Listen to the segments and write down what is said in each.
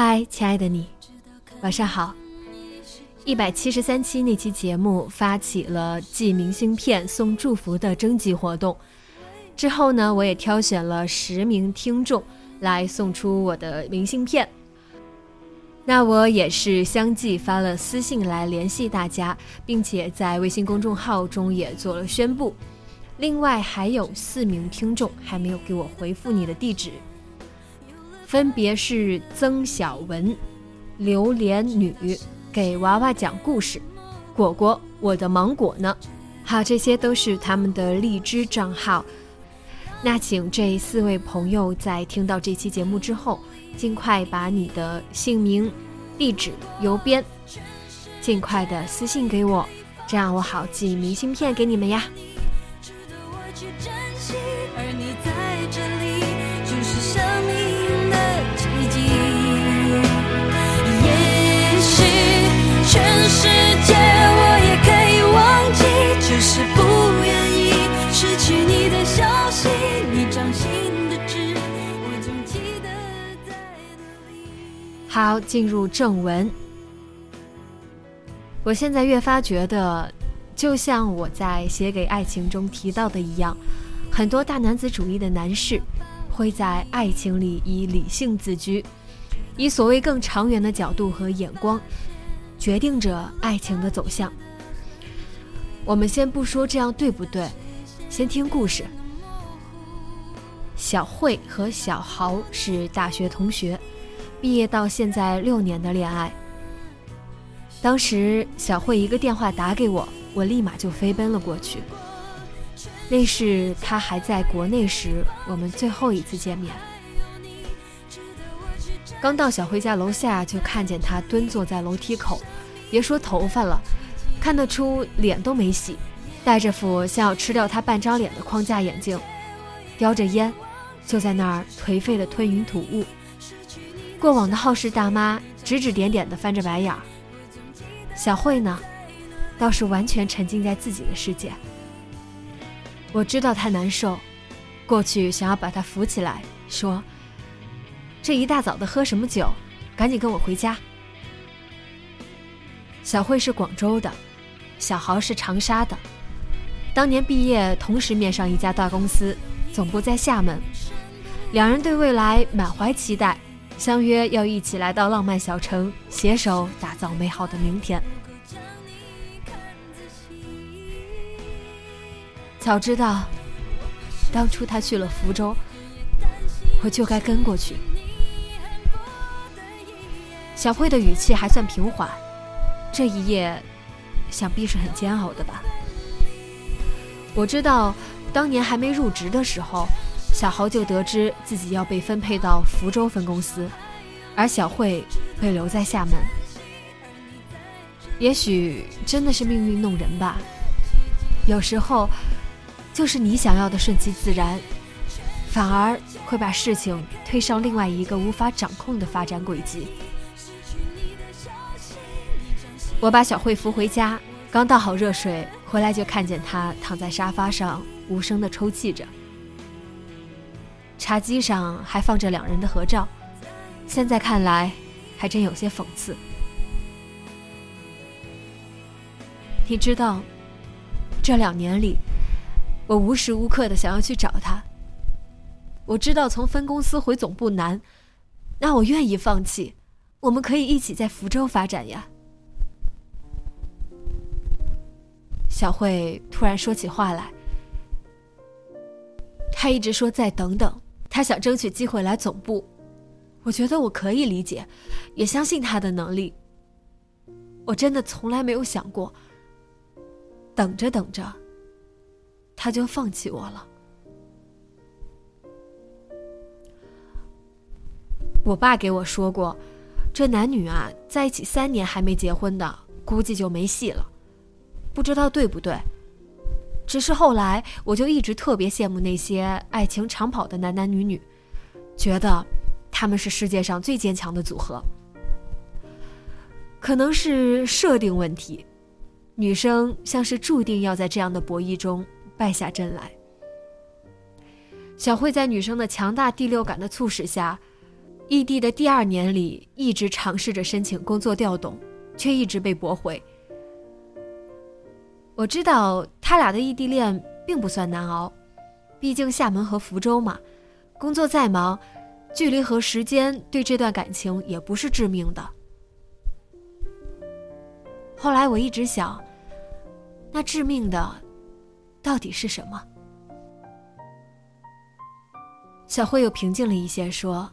嗨，亲爱的你，晚上好。一百七十三期那期节目发起了寄明信片送祝福的征集活动，之后呢，我也挑选了十名听众来送出我的明信片。那我也是相继发了私信来联系大家，并且在微信公众号中也做了宣布。另外还有四名听众还没有给我回复你的地址。分别是曾小文、榴莲女给娃娃讲故事，果果我的芒果呢？好，这些都是他们的荔枝账号。那请这四位朋友在听到这期节目之后，尽快把你的姓名、地址、邮编，尽快的私信给我，这样我好寄明信片给你们呀。好，进入正文。我现在越发觉得，就像我在写给爱情中提到的一样，很多大男子主义的男士会在爱情里以理性自居，以所谓更长远的角度和眼光，决定着爱情的走向。我们先不说这样对不对，先听故事。小慧和小豪是大学同学。毕业到现在六年的恋爱，当时小慧一个电话打给我，我立马就飞奔了过去。那是她还在国内时，我们最后一次见面。刚到小慧家楼下，就看见她蹲坐在楼梯口，别说头发了，看得出脸都没洗，戴着副像要吃掉她半张脸的框架眼镜，叼着烟，就在那儿颓废的吞云吐雾。过往的好事大妈指指点点的翻着白眼儿，小慧呢，倒是完全沉浸在自己的世界。我知道她难受，过去想要把她扶起来，说：“这一大早的喝什么酒？赶紧跟我回家。”小慧是广州的，小豪是长沙的，当年毕业同时面上一家大公司，总部在厦门，两人对未来满怀期待。相约要一起来到浪漫小城，携手打造美好的明天。早知道当初他去了福州，我就该跟过去。小慧的语气还算平缓，这一夜想必是很煎熬的吧？我知道，当年还没入职的时候。小豪就得知自己要被分配到福州分公司，而小慧被留在厦门。也许真的是命运弄人吧。有时候，就是你想要的顺其自然，反而会把事情推上另外一个无法掌控的发展轨迹。我把小慧扶回家，刚倒好热水回来，就看见她躺在沙发上，无声的抽泣着。茶几上还放着两人的合照，现在看来还真有些讽刺。你知道，这两年里，我无时无刻的想要去找他。我知道从分公司回总部难，那我愿意放弃。我们可以一起在福州发展呀。小慧突然说起话来，她一直说再等等，他想争取机会来总部。我觉得我可以理解，也相信他的能力。我真的从来没有想过，等着等着，他就放弃我了。我爸给我说过，这男女啊在一起三年还没结婚的，估计就没戏了。不知道对不对？只是后来我就一直特别羡慕那些爱情长跑的男男女女，觉得他们是世界上最坚强的组合。可能是设定问题，女生像是注定要在这样的博弈中败下阵来。小慧在女生的强大第六感的促使下。异地的第二年里，一直尝试着申请工作调动，却一直被驳回。我知道他俩的异地恋并不算难熬，毕竟厦门和福州嘛，工作再忙，距离和时间对这段感情也不是致命的。后来我一直想，那致命的到底是什么？小慧又平静了一些，说。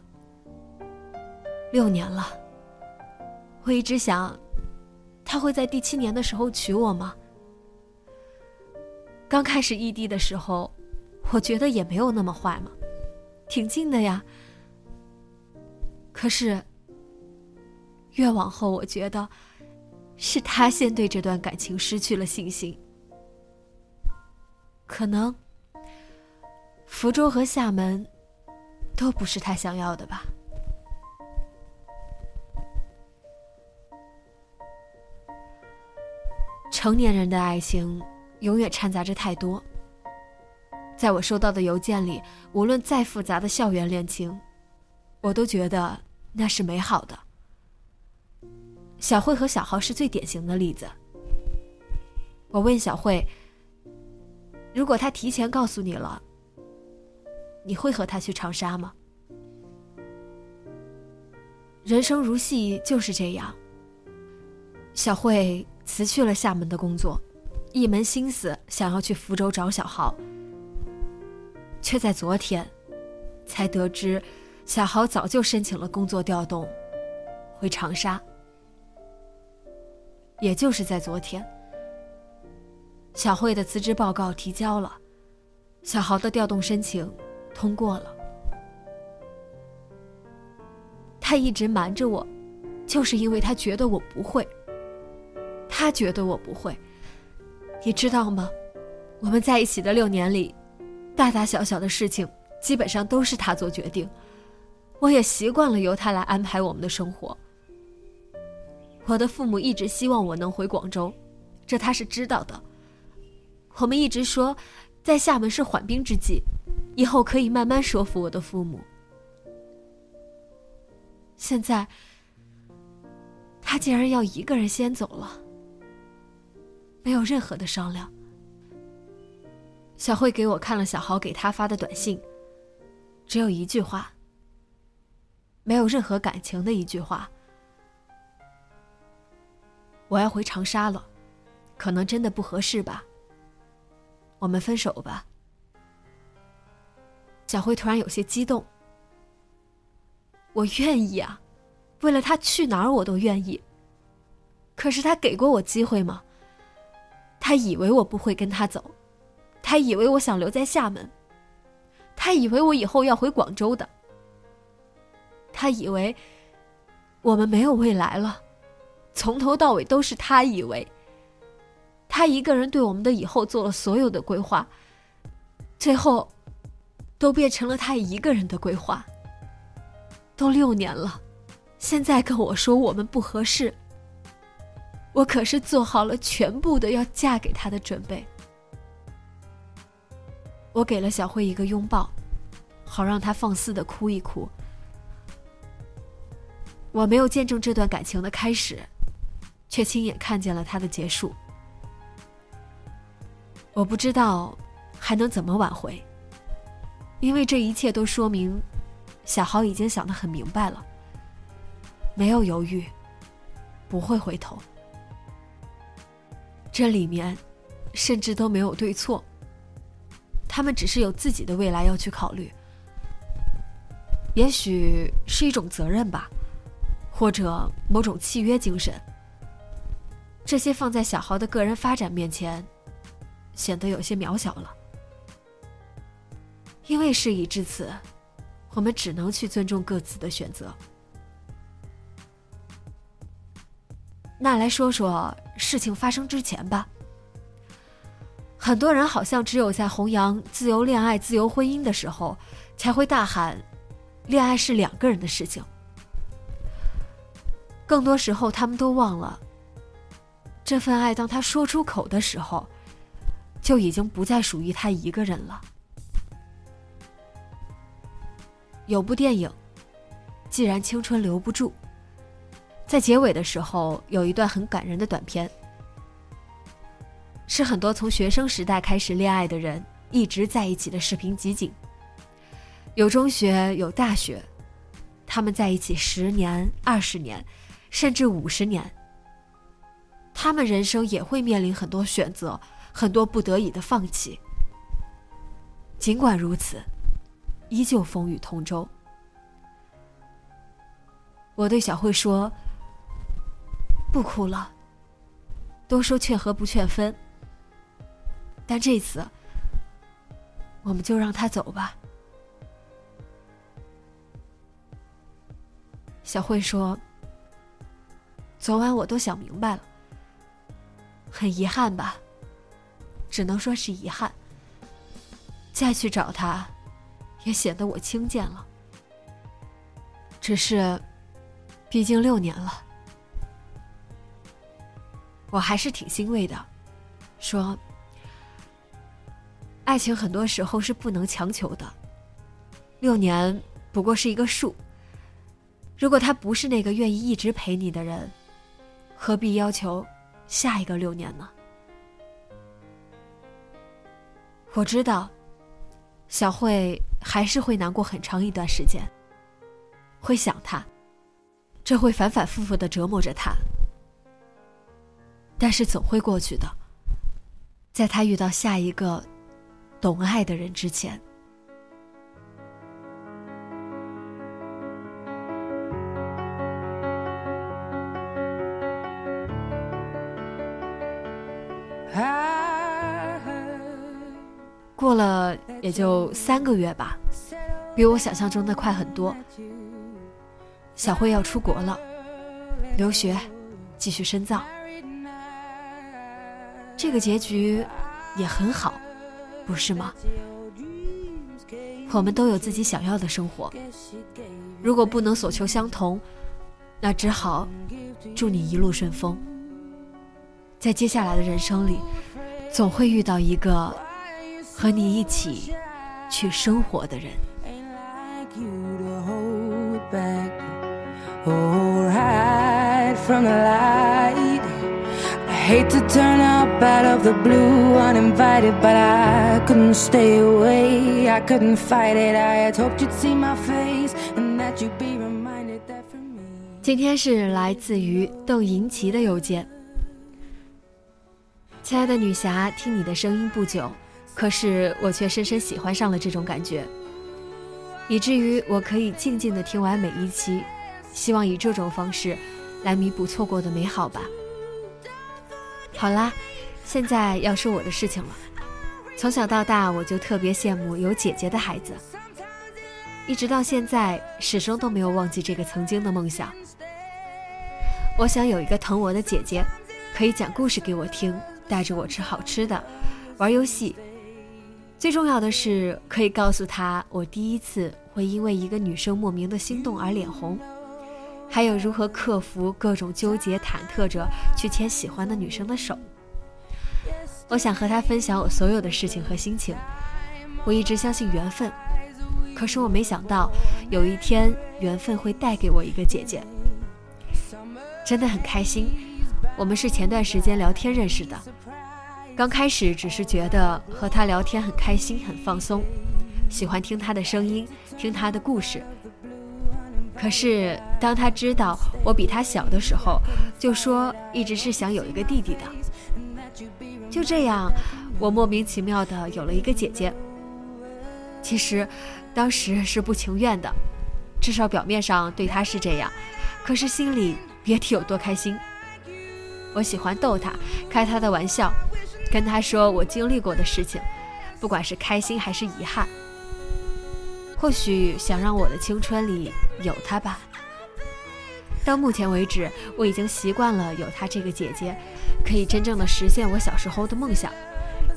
六年了，我一直想，他会在第七年的时候娶我吗？刚开始异地的时候，我觉得也没有那么坏嘛，挺近的呀。可是，越往后，我觉得是他先对这段感情失去了信心。可能，福州和厦门，都不是他想要的吧。成年人的爱情，永远掺杂着太多。在我收到的邮件里，无论再复杂的校园恋情，我都觉得那是美好的。小慧和小豪是最典型的例子。我问小慧：“如果他提前告诉你了，你会和他去长沙吗？”人生如戏，就是这样。小慧。辞去了厦门的工作，一门心思想要去福州找小豪，却在昨天，才得知小豪早就申请了工作调动，回长沙。也就是在昨天，小慧的辞职报告提交了，小豪的调动申请通过了。他一直瞒着我，就是因为他觉得我不会。他觉得我不会，你知道吗？我们在一起的六年里，大大小小的事情基本上都是他做决定，我也习惯了由他来安排我们的生活。我的父母一直希望我能回广州，这他是知道的。我们一直说，在厦门是缓兵之计，以后可以慢慢说服我的父母。现在，他竟然要一个人先走了。没有任何的商量。小慧给我看了小豪给他发的短信，只有一句话，没有任何感情的一句话。我要回长沙了，可能真的不合适吧。我们分手吧。小慧突然有些激动。我愿意啊，为了他去哪儿我都愿意。可是他给过我机会吗？他以为我不会跟他走，他以为我想留在厦门，他以为我以后要回广州的，他以为我们没有未来了，从头到尾都是他以为。他一个人对我们的以后做了所有的规划，最后都变成了他一个人的规划。都六年了，现在跟我说我们不合适。我可是做好了全部的要嫁给他的准备。我给了小慧一个拥抱，好让她放肆的哭一哭。我没有见证这段感情的开始，却亲眼看见了它的结束。我不知道还能怎么挽回，因为这一切都说明小豪已经想得很明白了，没有犹豫，不会回头。这里面甚至都没有对错，他们只是有自己的未来要去考虑。也许是一种责任吧，或者某种契约精神。这些放在小豪的个人发展面前，显得有些渺小了。因为事已至此，我们只能去尊重各自的选择。那来说说事情发生之前吧。很多人好像只有在弘扬自由恋爱、自由婚姻的时候，才会大喊。恋爱是两个人的事情，更多时候他们都忘了，这份爱当他说出口的时候，就已经不再属于他一个人了。有部电影《既然青春留不住》，在结尾的时候有一段很感人的短片，是很多从学生时代开始恋爱的人一直在一起的视频集锦。有中学，有大学，他们在一起十年、二十年，甚至五十年。他们人生也会面临很多选择，很多不得已的放弃。尽管如此，依旧风雨同舟。我对小慧说：“不哭了。”都说劝和不劝分，但这次，我们就让他走吧。小慧说：“昨晚我都想明白了，很遗憾吧，只能说是遗憾。再去找他，也显得我轻贱了。只是，毕竟六年了，我还是挺欣慰的。说，爱情很多时候是不能强求的，六年不过是一个数。”如果他不是那个愿意一直陪你的人，何必要求下一个六年呢？我知道，小慧还是会难过很长一段时间，会想他，这会反反复复的折磨着他。但是总会过去的，在他遇到下一个懂爱的人之前。过了也就三个月吧，比我想象中的快很多。小慧要出国了，留学，继续深造。这个结局也很好，不是吗？我们都有自己想要的生活，如果不能所求相同，那只好祝你一路顺风。在接下来的人生里，总会遇到一个。和你一起去生活的人。Hate to turn up out of the blue uninvited, but I couldn't stay away. I couldn't fight it. I had hoped you'd see my face and that you'd be reminded that for me. 今天是来自于邓银琪的邮件。亲爱的女侠，听你的声音不久，可是我却深深喜欢上了这种感觉，以至于我可以静静的听完每一期，希望以这种方式来弥补错过的美好吧。好啦，现在要说我的事情了。从小到大，我就特别羡慕有姐姐的孩子，一直到现在，始终都没有忘记这个曾经的梦想。我想有一个疼我的姐姐，可以讲故事给我听，带着我吃好吃的，玩游戏。最重要的是，可以告诉她我第一次会因为一个女生莫名的心动而脸红，还有如何克服各种纠结忐忑着去牵喜欢的女生的手。我想和他分享我所有的事情和心情。我一直相信缘分，可是我没想到有一天缘分会带给我一个姐姐，真的很开心。我们是前段时间聊天认识的。刚开始只是觉得和她聊天很开心、很放松，喜欢听她的声音，听她的故事。可是当他知道我比他小的时候，就说一直是想有一个弟弟的。就这样，我莫名其妙的有了一个姐姐。其实，当时是不情愿的，至少表面上对他是这样，可是心里别提有多开心。我喜欢逗他，开他的玩笑，跟他说我经历过的事情，不管是开心还是遗憾。或许想让我的青春里有她吧。到目前为止，我已经习惯了有她这个姐姐，可以真正的实现我小时候的梦想，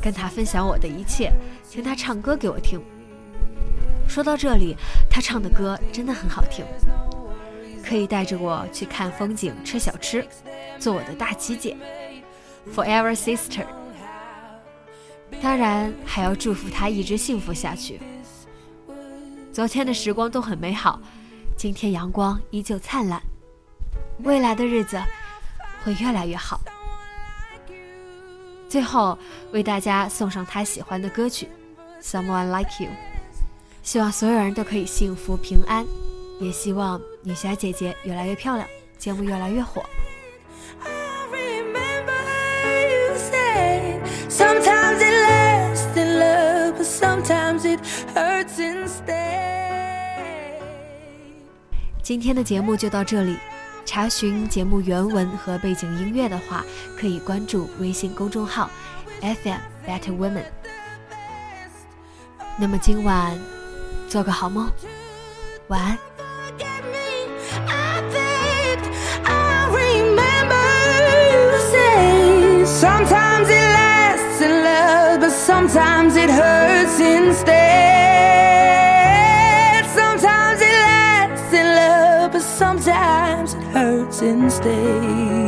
跟她分享我的一切，听她唱歌给我听。说到这里，她唱的歌真的很好听，可以带着我去看风景、吃小吃，做我的大琪姐，Forever Sister。当然还要祝福她一直幸福下去。昨天的时光都很美好，今天阳光依旧灿烂，未来的日子会越来越好。最后为大家送上他喜欢的歌曲《Someone Like You》，希望所有人都可以幸福平安，也希望女侠姐姐越来越漂亮，节目越来越火。今天的节目就到这里。查询节目原文和背景音乐的话，可以关注微信公众号 FM Better Women。那么今晚做个好梦，晚安。Sometimes it hurts instead. Wednesday.